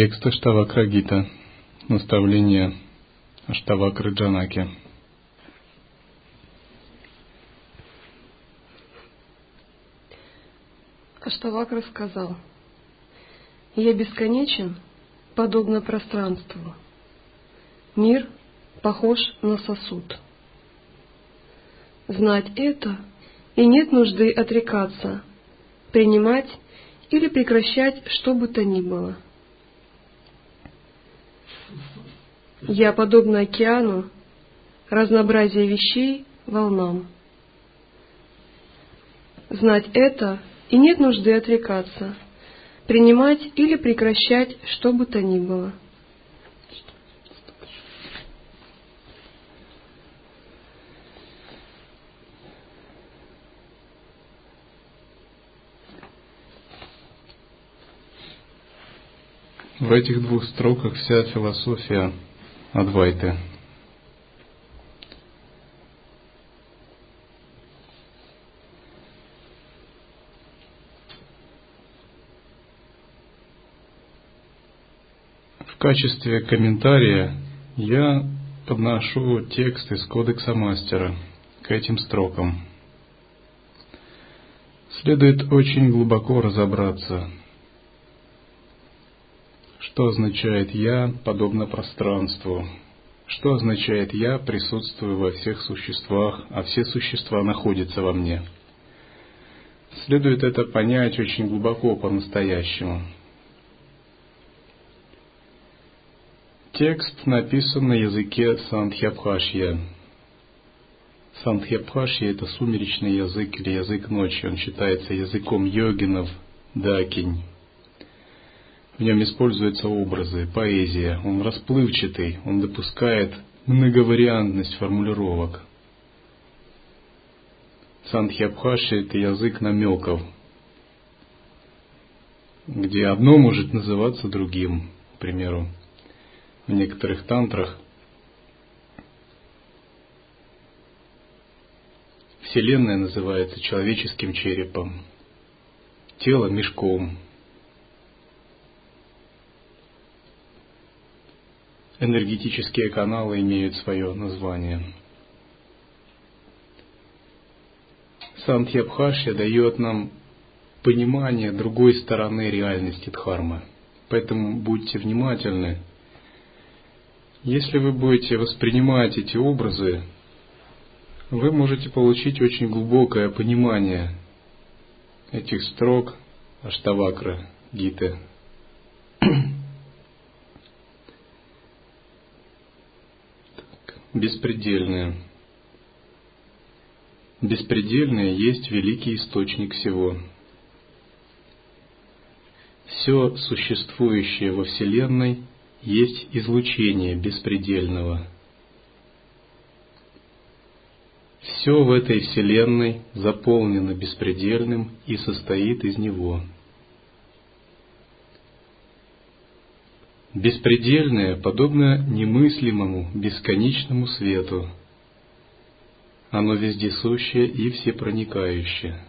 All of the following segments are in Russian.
Текст Аштавакра Гита. Наставление Аштавакры Джанаки. Аштавакра сказал, «Я бесконечен, подобно пространству. Мир похож на сосуд. Знать это, и нет нужды отрекаться, принимать или прекращать что бы то ни было. Я подобно океану, разнообразие вещей волнам. Знать это, и нет нужды отрекаться, принимать или прекращать что бы то ни было. В этих двух строках вся философия Адвайты. В качестве комментария я подношу текст из Кодекса Мастера к этим строкам. Следует очень глубоко разобраться – что означает «я» подобно пространству? Что означает «я» присутствую во всех существах, а все существа находятся во мне? Следует это понять очень глубоко по-настоящему. Текст написан на языке Сандхьябхашья. Сандхьябхашья – это сумеречный язык или язык ночи. Он считается языком йогинов, дакинь. В нем используются образы, поэзия, он расплывчатый, он допускает многовариантность формулировок. Сандхьябхаши – это язык намеков, где одно может называться другим. К примеру, в некоторых тантрах Вселенная называется человеческим черепом, тело – мешком, энергетические каналы имеют свое название. Сантьябхашья дает нам понимание другой стороны реальности Дхармы. Поэтому будьте внимательны. Если вы будете воспринимать эти образы, вы можете получить очень глубокое понимание этих строк Аштавакра Гиты. Беспредельное. Беспредельное есть великий источник всего. Все существующее во Вселенной есть излучение беспредельного. Все в этой Вселенной заполнено беспредельным и состоит из него – Беспредельное подобно немыслимому бесконечному свету. Оно вездесущее и всепроникающее.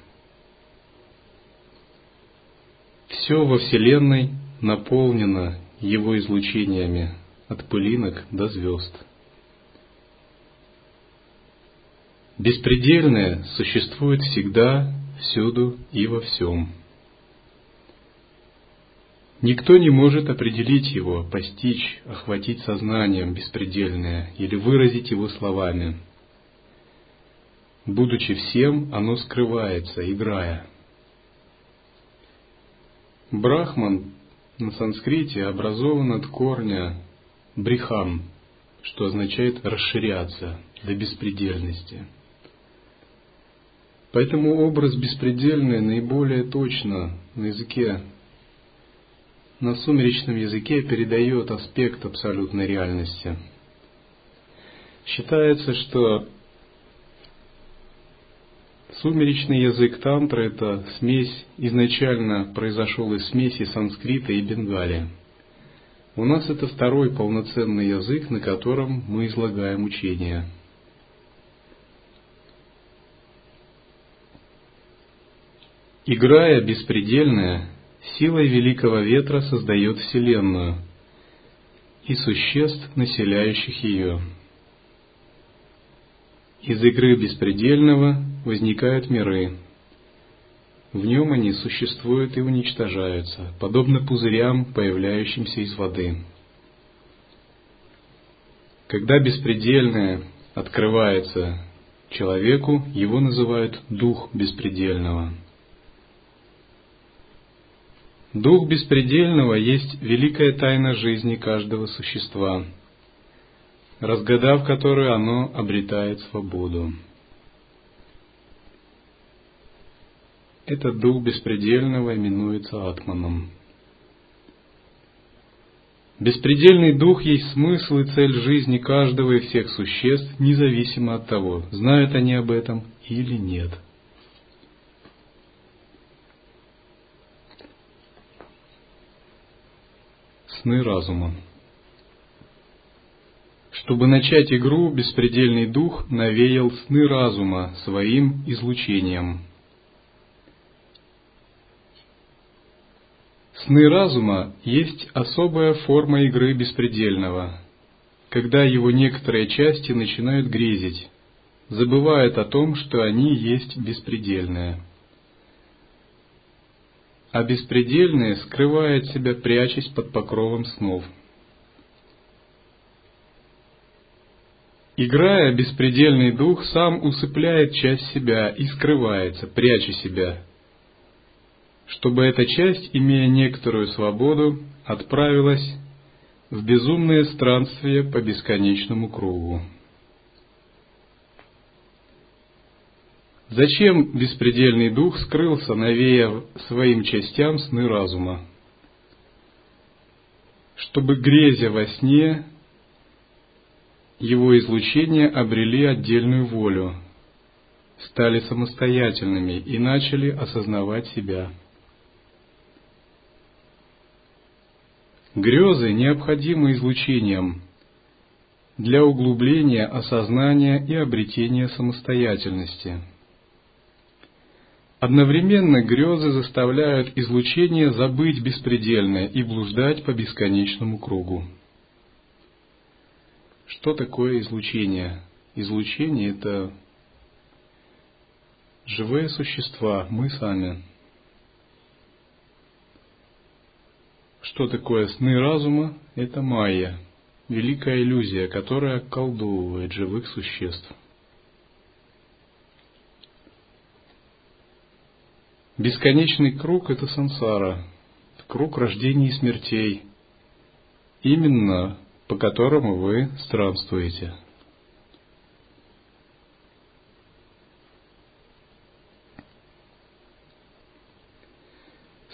Все во Вселенной наполнено его излучениями от пылинок до звезд. Беспредельное существует всегда, всюду и во всем. Никто не может определить его, постичь, охватить сознанием беспредельное или выразить его словами. Будучи всем, оно скрывается, играя. Брахман на санскрите образован от корня брихам, что означает расширяться до беспредельности. Поэтому образ беспредельный наиболее точно на языке на сумеречном языке передает аспект абсолютной реальности. Считается, что сумеречный язык тантры – это смесь, изначально произошел из смеси санскрита и бенгали. У нас это второй полноценный язык, на котором мы излагаем учение. Играя беспредельное, силой великого ветра создает Вселенную и существ, населяющих ее. Из игры беспредельного возникают миры. В нем они существуют и уничтожаются, подобно пузырям, появляющимся из воды. Когда беспредельное открывается человеку, его называют дух беспредельного. Дух беспредельного есть великая тайна жизни каждого существа, разгадав которую оно обретает свободу. Этот дух беспредельного именуется Атманом. Беспредельный дух есть смысл и цель жизни каждого и всех существ, независимо от того, знают они об этом или нет. Сны разума. Чтобы начать игру, беспредельный дух навеял сны разума своим излучением – Сны разума есть особая форма игры беспредельного, когда его некоторые части начинают грезить, забывают о том, что они есть беспредельное. А беспредельное скрывает себя, прячась под покровом снов. Играя, беспредельный дух сам усыпляет часть себя и скрывается, пряча себя – чтобы эта часть, имея некоторую свободу, отправилась в безумное странствие по бесконечному кругу. Зачем беспредельный дух скрылся, навея своим частям сны разума? Чтобы, грезя во сне, его излучения обрели отдельную волю, стали самостоятельными и начали осознавать себя. Грезы необходимы излучением для углубления осознания и обретения самостоятельности. Одновременно грезы заставляют излучение забыть беспредельное и блуждать по бесконечному кругу. Что такое излучение? Излучение – это живые существа, мы сами – Что такое сны разума? Это майя, великая иллюзия, которая околдовывает живых существ. Бесконечный круг – это сансара, круг рождений и смертей, именно по которому вы странствуете –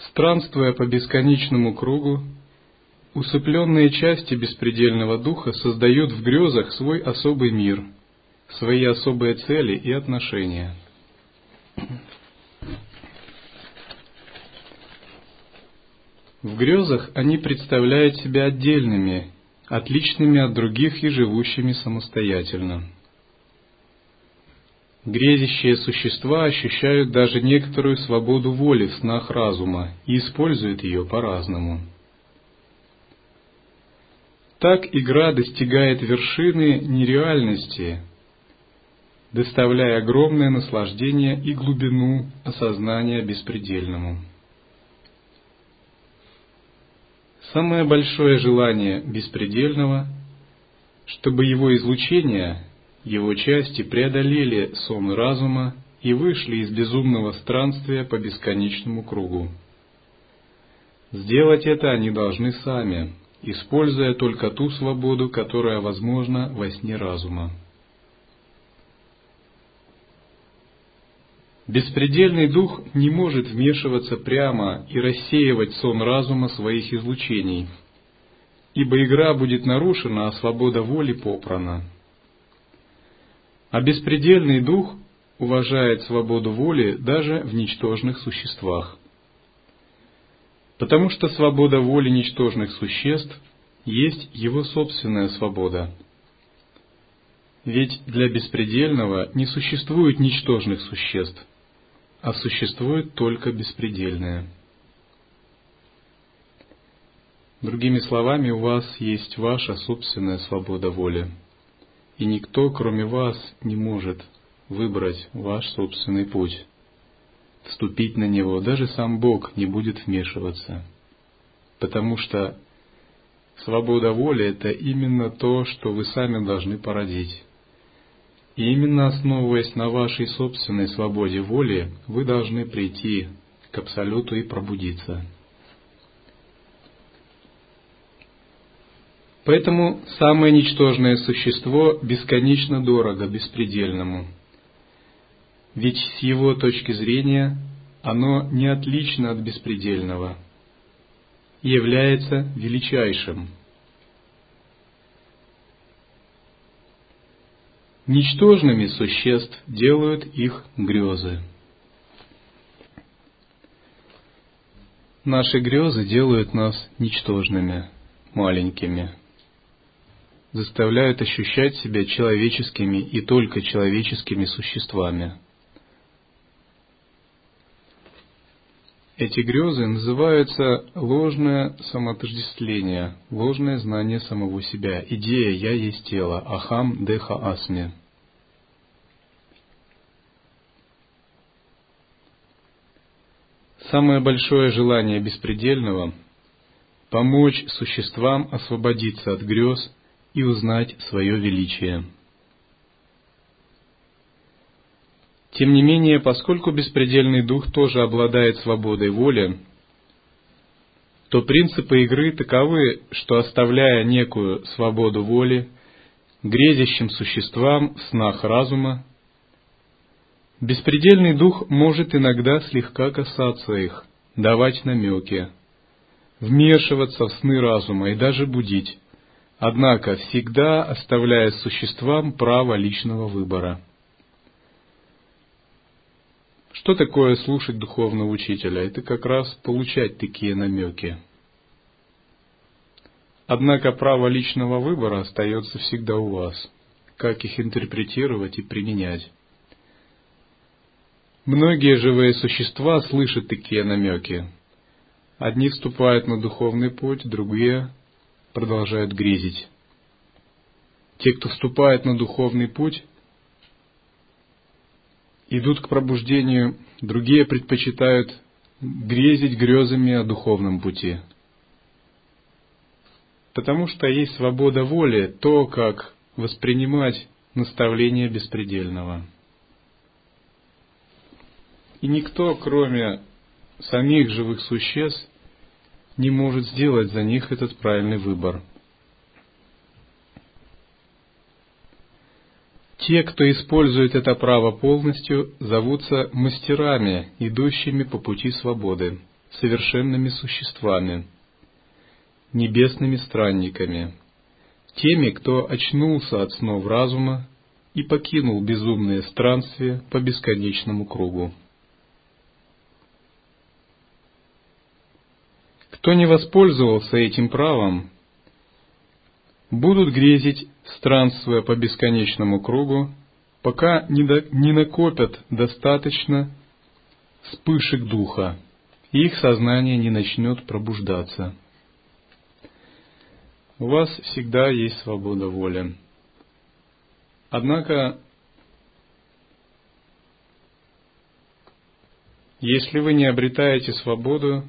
Странствуя по бесконечному кругу, усыпленные части беспредельного духа создают в грезах свой особый мир, свои особые цели и отношения. В грезах они представляют себя отдельными, отличными от других и живущими самостоятельно. Грезящие существа ощущают даже некоторую свободу воли в снах разума и используют ее по-разному. Так игра достигает вершины нереальности, доставляя огромное наслаждение и глубину осознания беспредельному. Самое большое желание беспредельного, чтобы его излучение его части преодолели сон разума и вышли из безумного странствия по бесконечному кругу. Сделать это они должны сами, используя только ту свободу, которая возможна во сне разума. Беспредельный дух не может вмешиваться прямо и рассеивать сон разума своих излучений, ибо игра будет нарушена, а свобода воли попрана – а беспредельный дух уважает свободу воли даже в ничтожных существах. Потому что свобода воли ничтожных существ есть его собственная свобода. Ведь для беспредельного не существует ничтожных существ, а существует только беспредельное. Другими словами, у вас есть ваша собственная свобода воли, и никто, кроме вас, не может выбрать ваш собственный путь. Вступить на него даже сам Бог не будет вмешиваться, потому что свобода воли – это именно то, что вы сами должны породить. И именно основываясь на вашей собственной свободе воли, вы должны прийти к Абсолюту и пробудиться. Поэтому самое ничтожное существо бесконечно дорого беспредельному. Ведь с его точки зрения оно не отлично от беспредельного является величайшим – Ничтожными существ делают их грезы. Наши грезы делают нас ничтожными, маленькими, заставляют ощущать себя человеческими и только человеческими существами. Эти грезы называются ложное самоотождествление, ложное знание самого себя, идея «я есть тело», ахам деха асми. Самое большое желание беспредельного – помочь существам освободиться от грез и узнать свое величие. Тем не менее, поскольку беспредельный дух тоже обладает свободой воли, то принципы игры таковы, что оставляя некую свободу воли грезящим существам в снах разума, Беспредельный дух может иногда слегка касаться их, давать намеки, вмешиваться в сны разума и даже будить, однако всегда оставляя существам право личного выбора. Что такое слушать духовного учителя? Это как раз получать такие намеки. Однако право личного выбора остается всегда у вас, как их интерпретировать и применять. Многие живые существа слышат такие намеки. Одни вступают на духовный путь, другие продолжают грезить. Те, кто вступает на духовный путь, идут к пробуждению, другие предпочитают грезить грезами о духовном пути. Потому что есть свобода воли, то, как воспринимать наставление беспредельного – и никто, кроме самих живых существ, не может сделать за них этот правильный выбор. Те, кто использует это право полностью, зовутся мастерами, идущими по пути свободы, совершенными существами, небесными странниками, теми, кто очнулся от снов разума и покинул безумные странствия по бесконечному кругу. Кто не воспользовался этим правом, будут грезить, странствуя по бесконечному кругу, пока не, до, не накопят достаточно вспышек духа, и их сознание не начнет пробуждаться. У вас всегда есть свобода воли. Однако, если вы не обретаете свободу,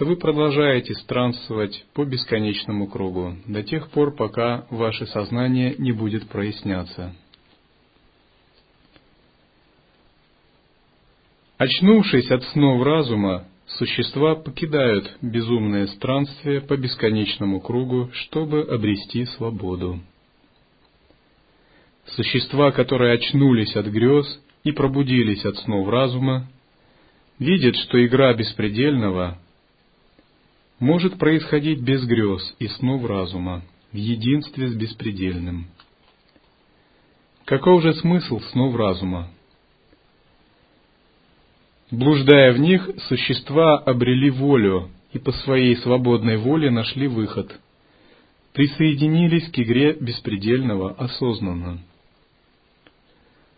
то вы продолжаете странствовать по бесконечному кругу до тех пор, пока ваше сознание не будет проясняться. Очнувшись от снов разума, существа покидают безумное странствие по бесконечному кругу, чтобы обрести свободу. Существа, которые очнулись от грез и пробудились от снов разума, видят, что игра беспредельного может происходить без грез и снов разума, в единстве с беспредельным. Каков же смысл снов разума? Блуждая в них, существа обрели волю и по своей свободной воле нашли выход, присоединились к игре беспредельного осознанно.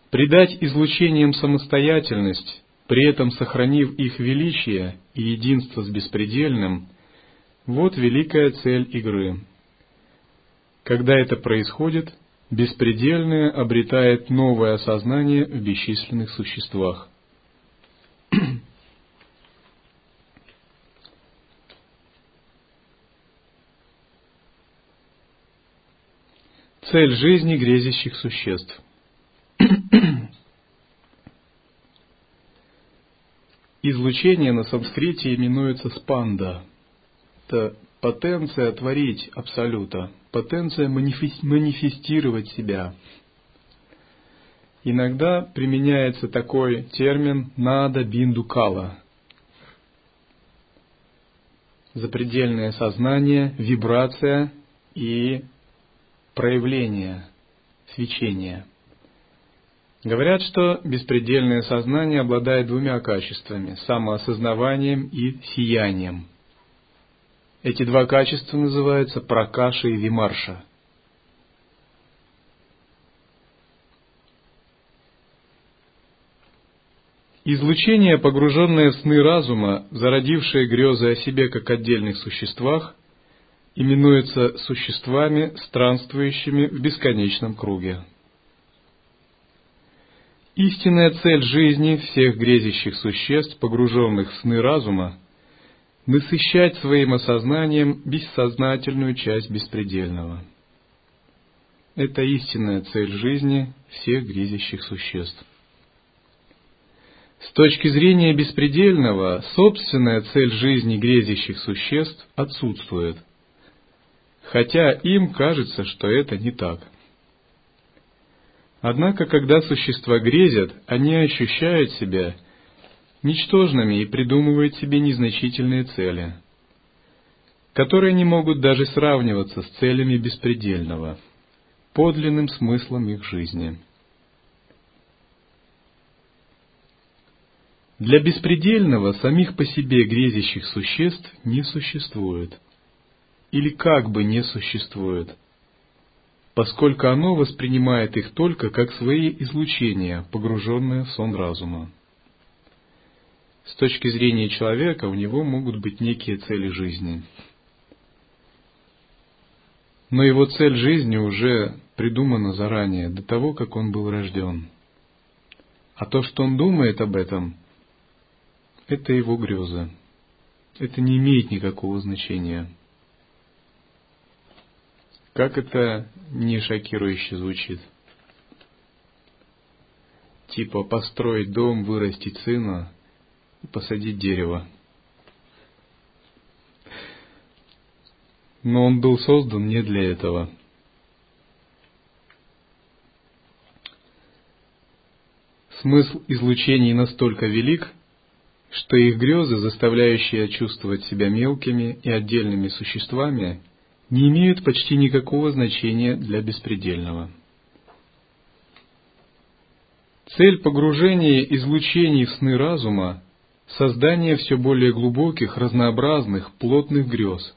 Придать излучениям самостоятельность, при этом сохранив их величие и единство с беспредельным – Вот великая цель игры. Когда это происходит, беспредельное обретает новое осознание в бесчисленных существах. Цель жизни грезящих существ. Излучение на санскрите именуется спанда. Это потенция творить абсолюта, потенция манифестировать себя. Иногда применяется такой термин «нада бинду кала» запредельное сознание, вибрация и проявление, свечение. Говорят, что беспредельное сознание обладает двумя качествами – самоосознаванием и сиянием. Эти два качества называются пракаша и вимарша. Излучение, погруженное в сны разума, зародившее грезы о себе как отдельных существах, именуется существами, странствующими в бесконечном круге. Истинная цель жизни всех грезящих существ, погруженных в сны разума, насыщать своим осознанием бессознательную часть беспредельного. Это истинная цель жизни всех грезящих существ. С точки зрения беспредельного, собственная цель жизни грезящих существ отсутствует – хотя им кажется, что это не так. Однако, когда существа грезят, они ощущают себя ничтожными и придумывают себе незначительные цели, которые не могут даже сравниваться с целями беспредельного, подлинным смыслом их жизни. Для беспредельного самих по себе грезящих существ не существует – или как бы не существует, поскольку оно воспринимает их только как свои излучения, погруженные в сон разума. С точки зрения человека у него могут быть некие цели жизни. Но его цель жизни уже придумана заранее, до того, как он был рожден. А то, что он думает об этом, это его грезы. Это не имеет никакого значения. Как это не шокирующе звучит? Типа построить дом, вырастить сына и посадить дерево. Но он был создан не для этого. Смысл излучений настолько велик, что их грезы, заставляющие чувствовать себя мелкими и отдельными существами, не имеют почти никакого значения для беспредельного. Цель погружения излучений в сны разума – создание все более глубоких, разнообразных, плотных грез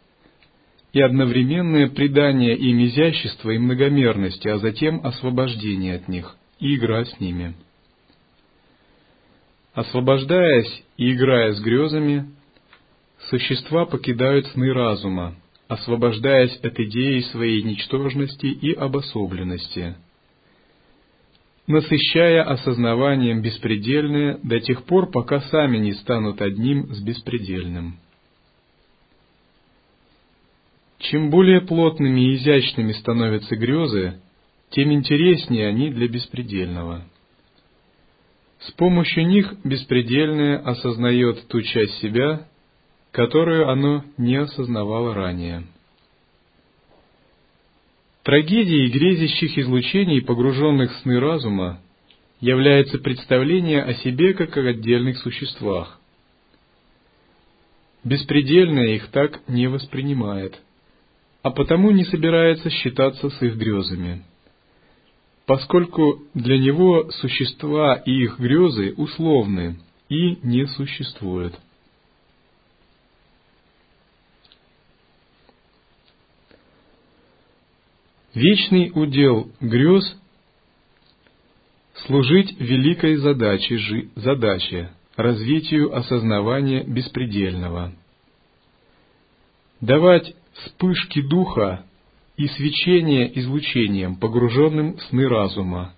и одновременное придание им изящества и многомерности, а затем освобождение от них и игра с ними. Освобождаясь и играя с грезами, существа покидают сны разума – освобождаясь от идеи своей ничтожности и обособленности, насыщая осознаванием беспредельное до тех пор, пока сами не станут одним с беспредельным. Чем более плотными и изящными становятся грезы, тем интереснее они для беспредельного. С помощью них беспредельное осознает ту часть себя, которую оно не осознавало ранее. Трагедией грезящих излучений, погруженных в сны разума, является представление о себе как о отдельных существах. Беспредельное их так не воспринимает, а потому не собирается считаться с их грезами, поскольку для него существа и их грезы условны и не существуют. Вечный удел грез – служить великой задаче, задаче развитию осознавания беспредельного. давать вспышки духа и свечение излучением, погруженным в сны разума,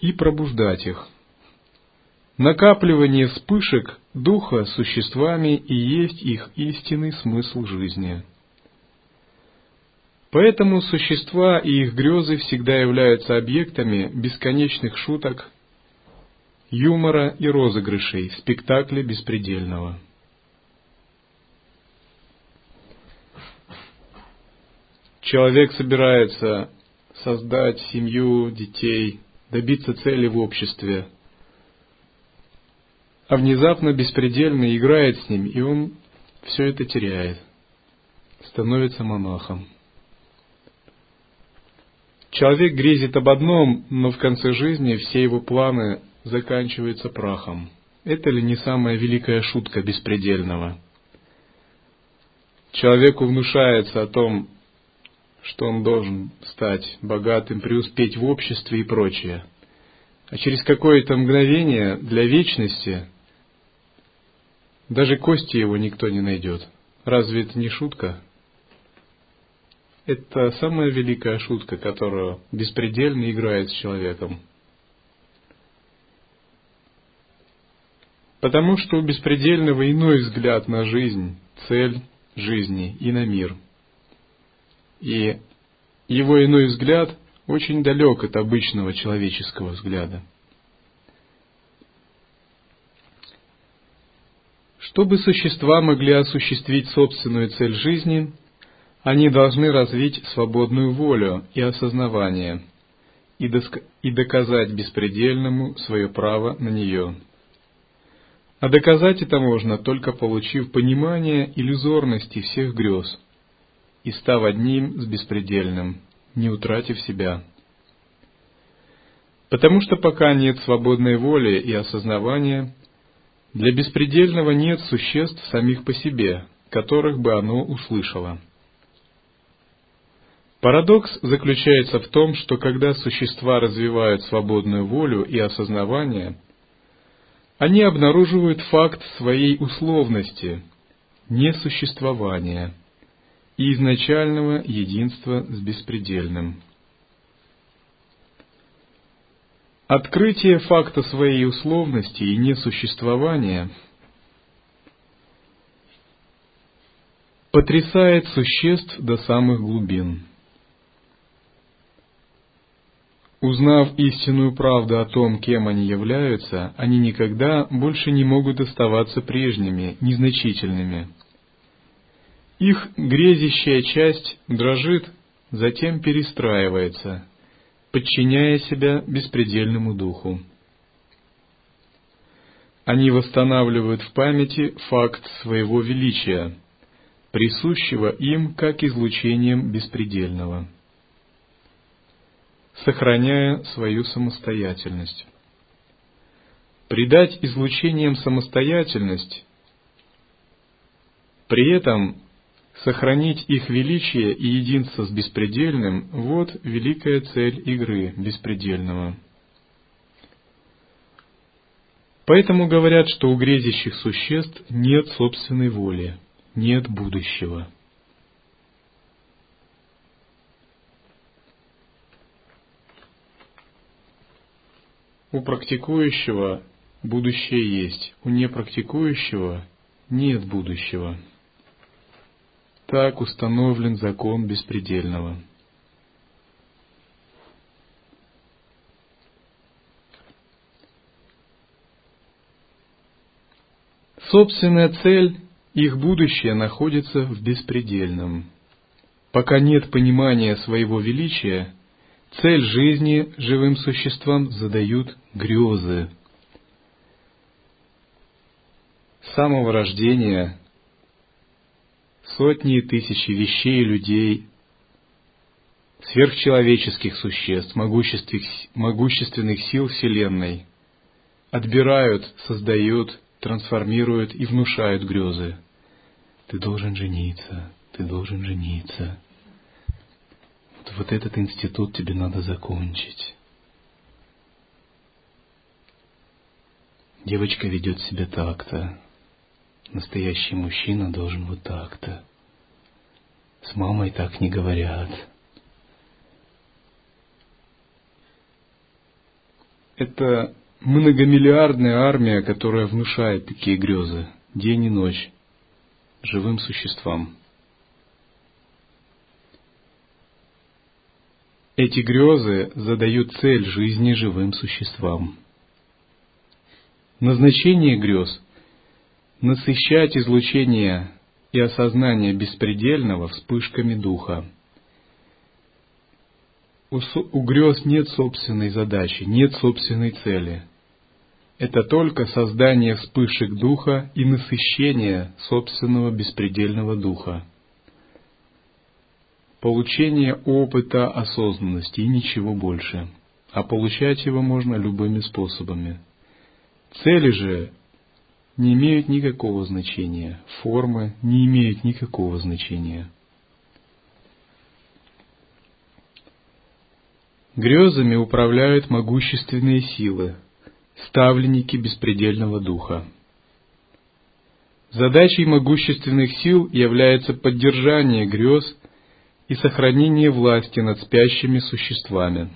и пробуждать их. Накапливание вспышек духа существами и есть их истинный смысл жизни. Поэтому существа и их грезы всегда являются объектами бесконечных шуток, юмора и розыгрышей спектакля беспредельного. Человек собирается создать семью, детей, добиться цели в обществе, а внезапно беспредельно играет с ним, и он все это теряет, становится монахом. Человек грезит об одном, но в конце жизни все его планы заканчиваются прахом. Это ли не самая великая шутка беспредельного? Человеку внушается о том, что он должен стать богатым, преуспеть в обществе и прочее. А через какое-то мгновение для вечности даже кости его никто не найдет. Разве это не шутка? Это самая великая шутка, которую беспредельно играет с человеком. Потому что у беспредельного иной взгляд на жизнь, цель жизни и на мир – и его иной взгляд очень далек от обычного человеческого взгляда. Чтобы существа могли осуществить собственную цель жизни, они должны развить свободную волю и осознавание и, доск- и доказать беспредельному свое право на нее. А доказать это можно, только получив понимание иллюзорности всех грез – и став одним с беспредельным, не утратив себя. Потому что пока нет свободной воли и осознавания, для беспредельного нет существ самих по себе, которых бы оно услышало. Парадокс заключается в том, что когда существа развивают свободную волю и осознавание, они обнаруживают факт своей условности, несуществования – и изначального единства с беспредельным. Открытие факта своей условности и несуществования потрясает существ до самых глубин. Узнав истинную правду о том, кем они являются, они никогда больше не могут оставаться прежними, незначительными – их грезящая часть дрожит, затем перестраивается, подчиняя себя беспредельному духу. Они восстанавливают в памяти факт своего величия, присущего им как излучением беспредельного, сохраняя свою самостоятельность. Придать излучением самостоятельность, при этом Сохранить их величие и единство с беспредельным – вот великая цель игры беспредельного. Поэтому говорят, что у грезящих существ нет собственной воли, нет будущего. У практикующего будущее есть, у непрактикующего нет будущего. Так установлен закон беспредельного. Собственная цель, их будущее находится в беспредельном. Пока нет понимания своего величия, цель жизни живым существам задают грезы. С самого рождения сотни и тысячи вещей и людей, сверхчеловеческих существ, могущественных сил Вселенной, отбирают, создают, трансформируют и внушают грезы. Ты должен жениться, ты должен жениться. Вот, вот этот институт тебе надо закончить. Девочка ведет себя так-то. Настоящий мужчина должен вот так-то. С мамой так не говорят. Это многомиллиардная армия, которая внушает такие грезы день и ночь живым существам. Эти грезы задают цель жизни живым существам. Назначение грез – насыщать излучение и осознание беспредельного вспышками духа. У, у грез нет собственной задачи, нет собственной цели. Это только создание вспышек духа и насыщение собственного беспредельного духа. Получение опыта осознанности и ничего больше. А получать его можно любыми способами. Цели же не имеют никакого значения, формы не имеют никакого значения. Грезами управляют могущественные силы, ставленники беспредельного духа. Задачей могущественных сил является поддержание грез и сохранение власти над спящими существами.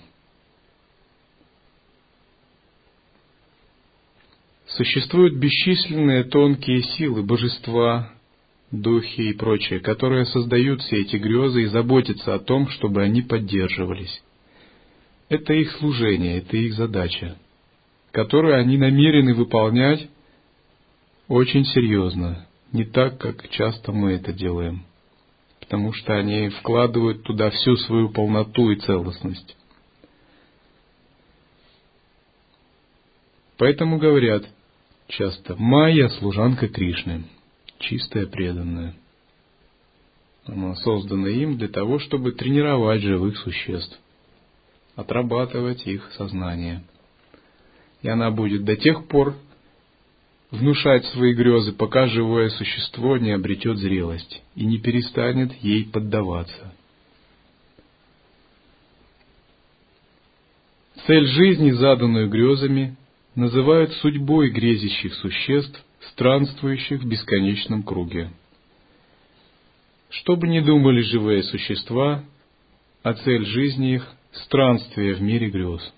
Существуют бесчисленные тонкие силы, божества, духи и прочее, которые создают все эти грезы и заботятся о том, чтобы они поддерживались. Это их служение, это их задача, которую они намерены выполнять очень серьезно, не так, как часто мы это делаем, потому что они вкладывают туда всю свою полноту и целостность. Поэтому говорят часто «Майя – служанка Кришны, чистая преданная». Она создана им для того, чтобы тренировать живых существ, отрабатывать их сознание. И она будет до тех пор внушать свои грезы, пока живое существо не обретет зрелость и не перестанет ей поддаваться. Цель жизни, заданную грезами, называют судьбой грезящих существ, странствующих в бесконечном круге. Что бы ни думали живые существа, а цель жизни их – странствие в мире грез.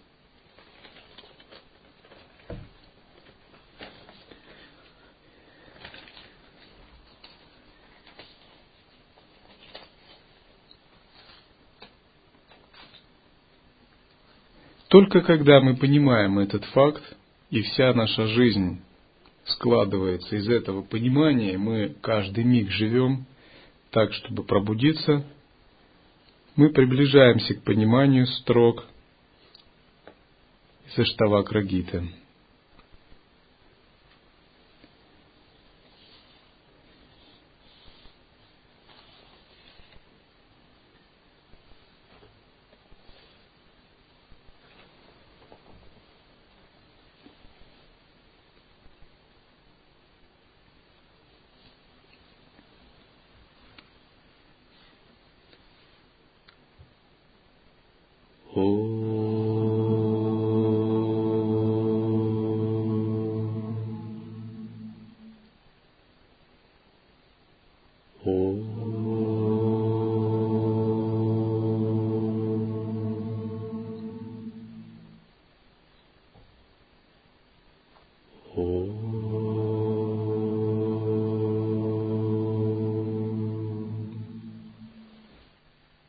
Только когда мы понимаем этот факт, и вся наша жизнь складывается из этого понимания, мы каждый миг живем так, чтобы пробудиться, мы приближаемся к пониманию строк из Аштавак Рагита.